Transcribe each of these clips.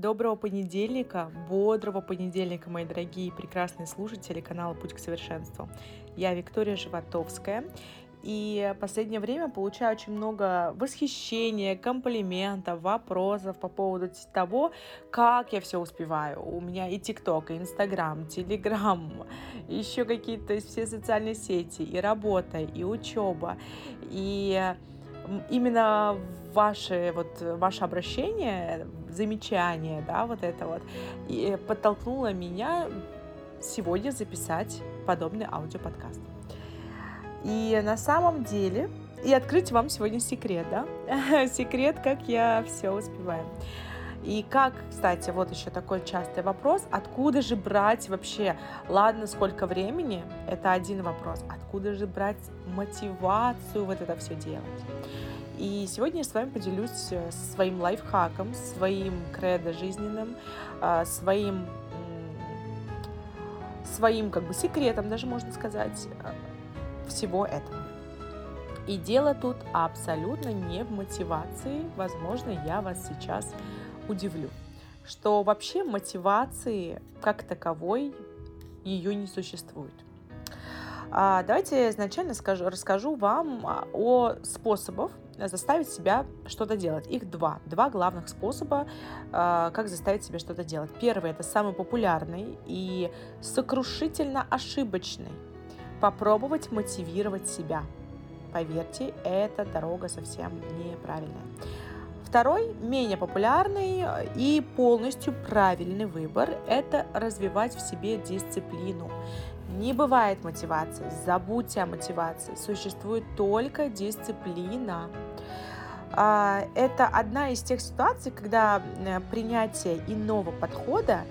Доброго понедельника, бодрого понедельника, мои дорогие прекрасные слушатели канала «Путь к совершенству». Я Виктория Животовская, и в последнее время получаю очень много восхищения, комплиментов, вопросов по поводу того, как я все успеваю. У меня и ТикТок, и Инстаграм, Телеграм, еще какие-то все социальные сети, и работа, и учеба. И именно ваше, вот, ваше обращение, замечание, да, вот это вот, и подтолкнуло меня сегодня записать подобный аудиоподкаст. И на самом деле, и открыть вам сегодня секрет, да, секрет, как я все успеваю. И как, кстати, вот еще такой частый вопрос, откуда же брать вообще, ладно, сколько времени, это один вопрос, откуда же брать мотивацию вот это все делать. И сегодня я с вами поделюсь э, своим лайфхаком, своим кредо жизненным, а, своим, своим как бы секретом, даже можно сказать, э, всего этого. И дело тут абсолютно не в мотивации. Возможно, я вас сейчас удивлю, что вообще мотивации как таковой ее не существует. А, давайте изначально скажу, расскажу вам а, о способах заставить себя что-то делать. Их два. Два главных способа, а, как заставить себя что-то делать. Первый – это самый популярный и сокрушительно ошибочный. Попробовать мотивировать себя. Поверьте, эта дорога совсем неправильная. Второй, менее популярный и полностью правильный выбор – это развивать в себе дисциплину. Не бывает мотивации, забудьте о мотивации, существует только дисциплина. А, это одна из тех ситуаций, когда э, принятие иного подхода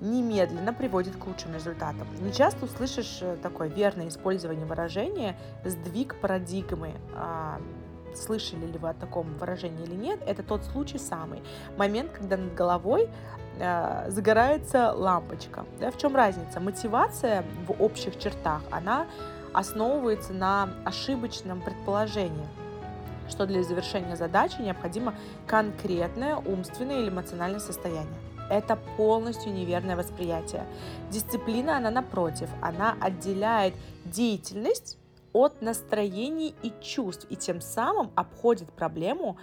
немедленно приводит к лучшим результатам. Не часто услышишь э, такое верное использование выражения «сдвиг парадигмы». Слышали ли вы о таком выражении или нет, это тот случай самый. Момент, когда над головой э, загорается лампочка. Да, в чем разница? Мотивация в общих чертах, она основывается на ошибочном предположении что для завершения задачи необходимо конкретное умственное или эмоциональное состояние. Это полностью неверное восприятие. Дисциплина, она напротив, она отделяет деятельность от настроений и чувств, и тем самым обходит проблему,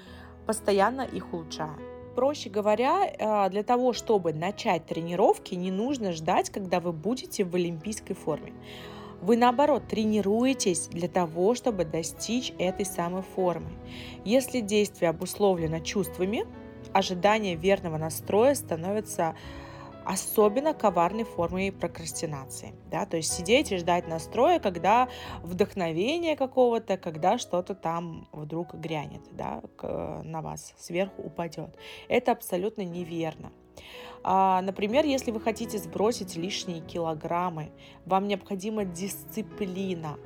постоянно их улучшая. Проще говоря, э, для того, чтобы начать тренировки, не нужно ждать, когда вы будете в олимпийской форме. Вы, наоборот, тренируетесь для того, чтобы достичь этой самой формы. Если действие обусловлено чувствами, ожидание верного настроя становится особенно коварной формой прокрастинации. Да? То есть сидеть и ждать настроя, когда вдохновение какого-то, когда что-то там вдруг грянет да, на вас, сверху упадет. Это абсолютно неверно. А, например, если вы хотите сбросить лишние килограммы, вам необходима дисциплина,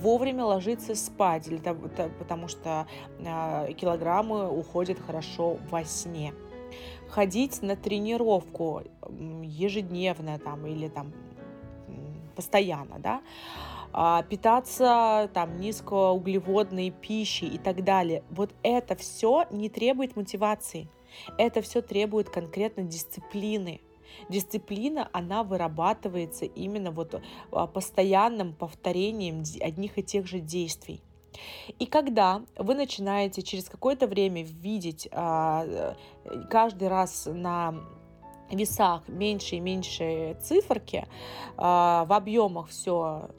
вовремя ложиться спать, потому что а, килограммы уходят хорошо во сне ходить на тренировку ежедневно там или там постоянно, да, а, питаться там низкоуглеводной пищей и так далее. Вот это все не требует мотивации. Это все требует конкретно дисциплины. Дисциплина, она вырабатывается именно вот а, постоянным повторением одних и тех же действий. И когда вы начинаете через какое-то время видеть а, каждый раз на весах меньше и меньше циферки, а, в объемах все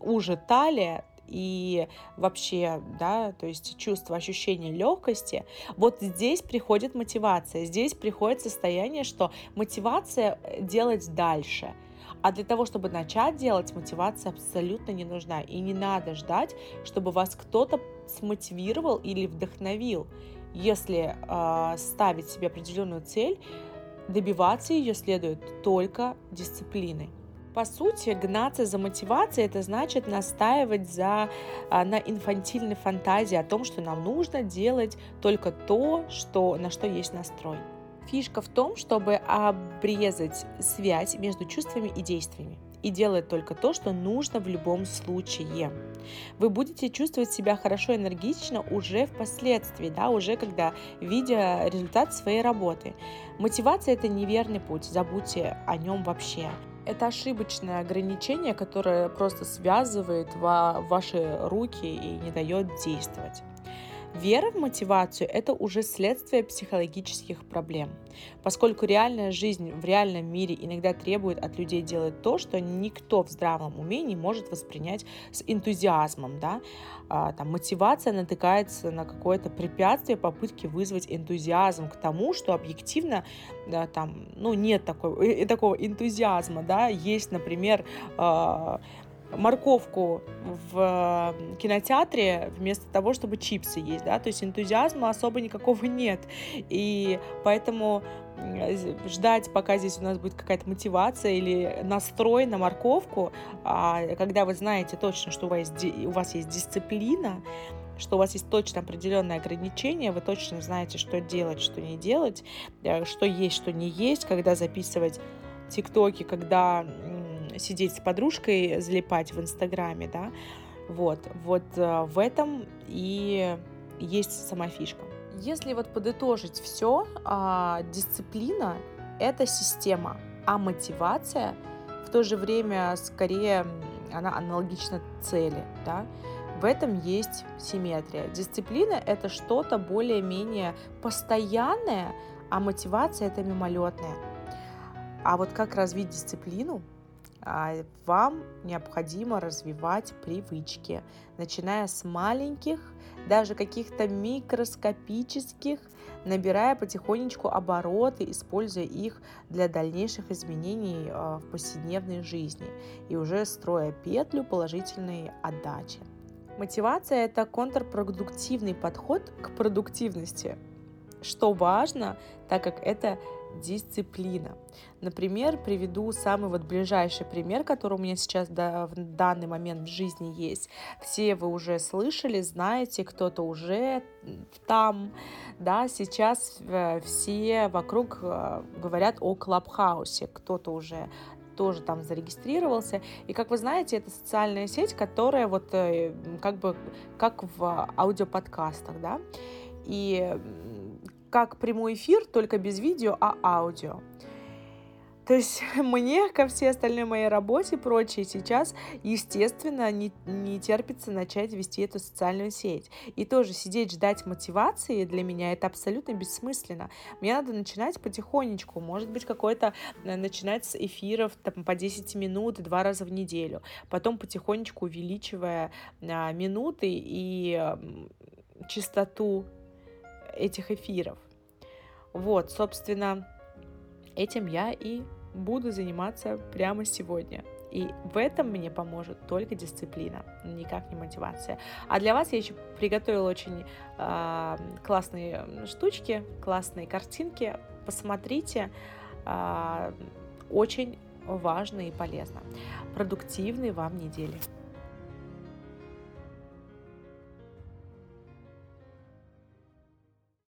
уже талия, и вообще, да, то есть чувство, ощущение легкости, вот здесь приходит мотивация, здесь приходит состояние, что мотивация делать дальше – а для того, чтобы начать делать, мотивация абсолютно не нужна. И не надо ждать, чтобы вас кто-то смотивировал или вдохновил. Если э, ставить себе определенную цель, добиваться ее следует только дисциплиной. По сути, гнаться за мотивацией это значит настаивать за, а, на инфантильной фантазии о том, что нам нужно делать только то, что, на что есть настрой. Фишка в том, чтобы обрезать связь между чувствами и действиями. и делать только то, что нужно в любом случае. Вы будете чувствовать себя хорошо энергично уже впоследствии, да, уже когда видя результат своей работы. Мотивация – это неверный путь, забудьте о нем вообще. Это ошибочное ограничение, которое просто связывает ваши руки и не дает действовать. Вера в мотивацию – это уже следствие психологических проблем, поскольку реальная жизнь в реальном мире иногда требует от людей делать то, что никто в здравом уме не может воспринять с энтузиазмом. Да? А, там, мотивация натыкается на какое-то препятствие, попытки вызвать энтузиазм к тому, что объективно да, там, ну, нет такой, э, такого энтузиазма. Да? Есть, например, э, морковку в кинотеатре вместо того, чтобы чипсы есть, да, то есть энтузиазма особо никакого нет, и поэтому ждать, пока здесь у нас будет какая-то мотивация или настрой на морковку, а когда вы знаете точно, что у вас, у вас есть дисциплина, что у вас есть точно определенные ограничения, вы точно знаете, что делать, что не делать, э, что есть, что не есть, когда записывать тиктоки, когда сидеть с подружкой, залипать в Инстаграме, да, вот, вот э, в этом и есть сама фишка. Если вот подытожить все, а, дисциплина – это система, а мотивация в то же время скорее она аналогична цели, да, в этом есть симметрия. Дисциплина – это что-то более-менее постоянное, а мотивация – это мимолетное. А вот как развить дисциплину, вам необходимо развивать привычки, начиная с маленьких, даже каких-то микроскопических, набирая потихонечку обороты, используя их для дальнейших изменений а, в повседневной жизни и уже строя петлю положительной отдачи. Мотивация – это контрпродуктивный подход к продуктивности, что важно, так как это дисциплина. Например, приведу самый вот ближайший пример, который у меня сейчас да, в данный момент в жизни есть. Все вы уже слышали, знаете, кто-то уже там, да, сейчас э, все вокруг э, говорят о Клабхаусе, кто-то уже тоже там зарегистрировался. И, как вы знаете, это социальная сеть, которая вот э, как бы как в аудиоподкастах, да, и как прямой эфир, только без видео, а аудио. То есть мне, ко всей остальной моей работе и прочее, сейчас, естественно, не, не терпится начать вести эту социальную сеть. И тоже сидеть, ждать мотивации для меня это абсолютно бессмысленно. Мне надо начинать потихонечку, может быть, какой-то э, начинать с эфиров там, по 10 минут два раза в неделю, потом потихонечку увеличивая а, минуты и а, частоту этих эфиров. Вот, собственно, этим я и буду заниматься прямо сегодня. И в этом мне поможет только дисциплина, никак не мотивация. А для вас я еще приготовила очень э, классные штучки, классные картинки. Посмотрите, э, очень важно и полезно. Продуктивной вам недели.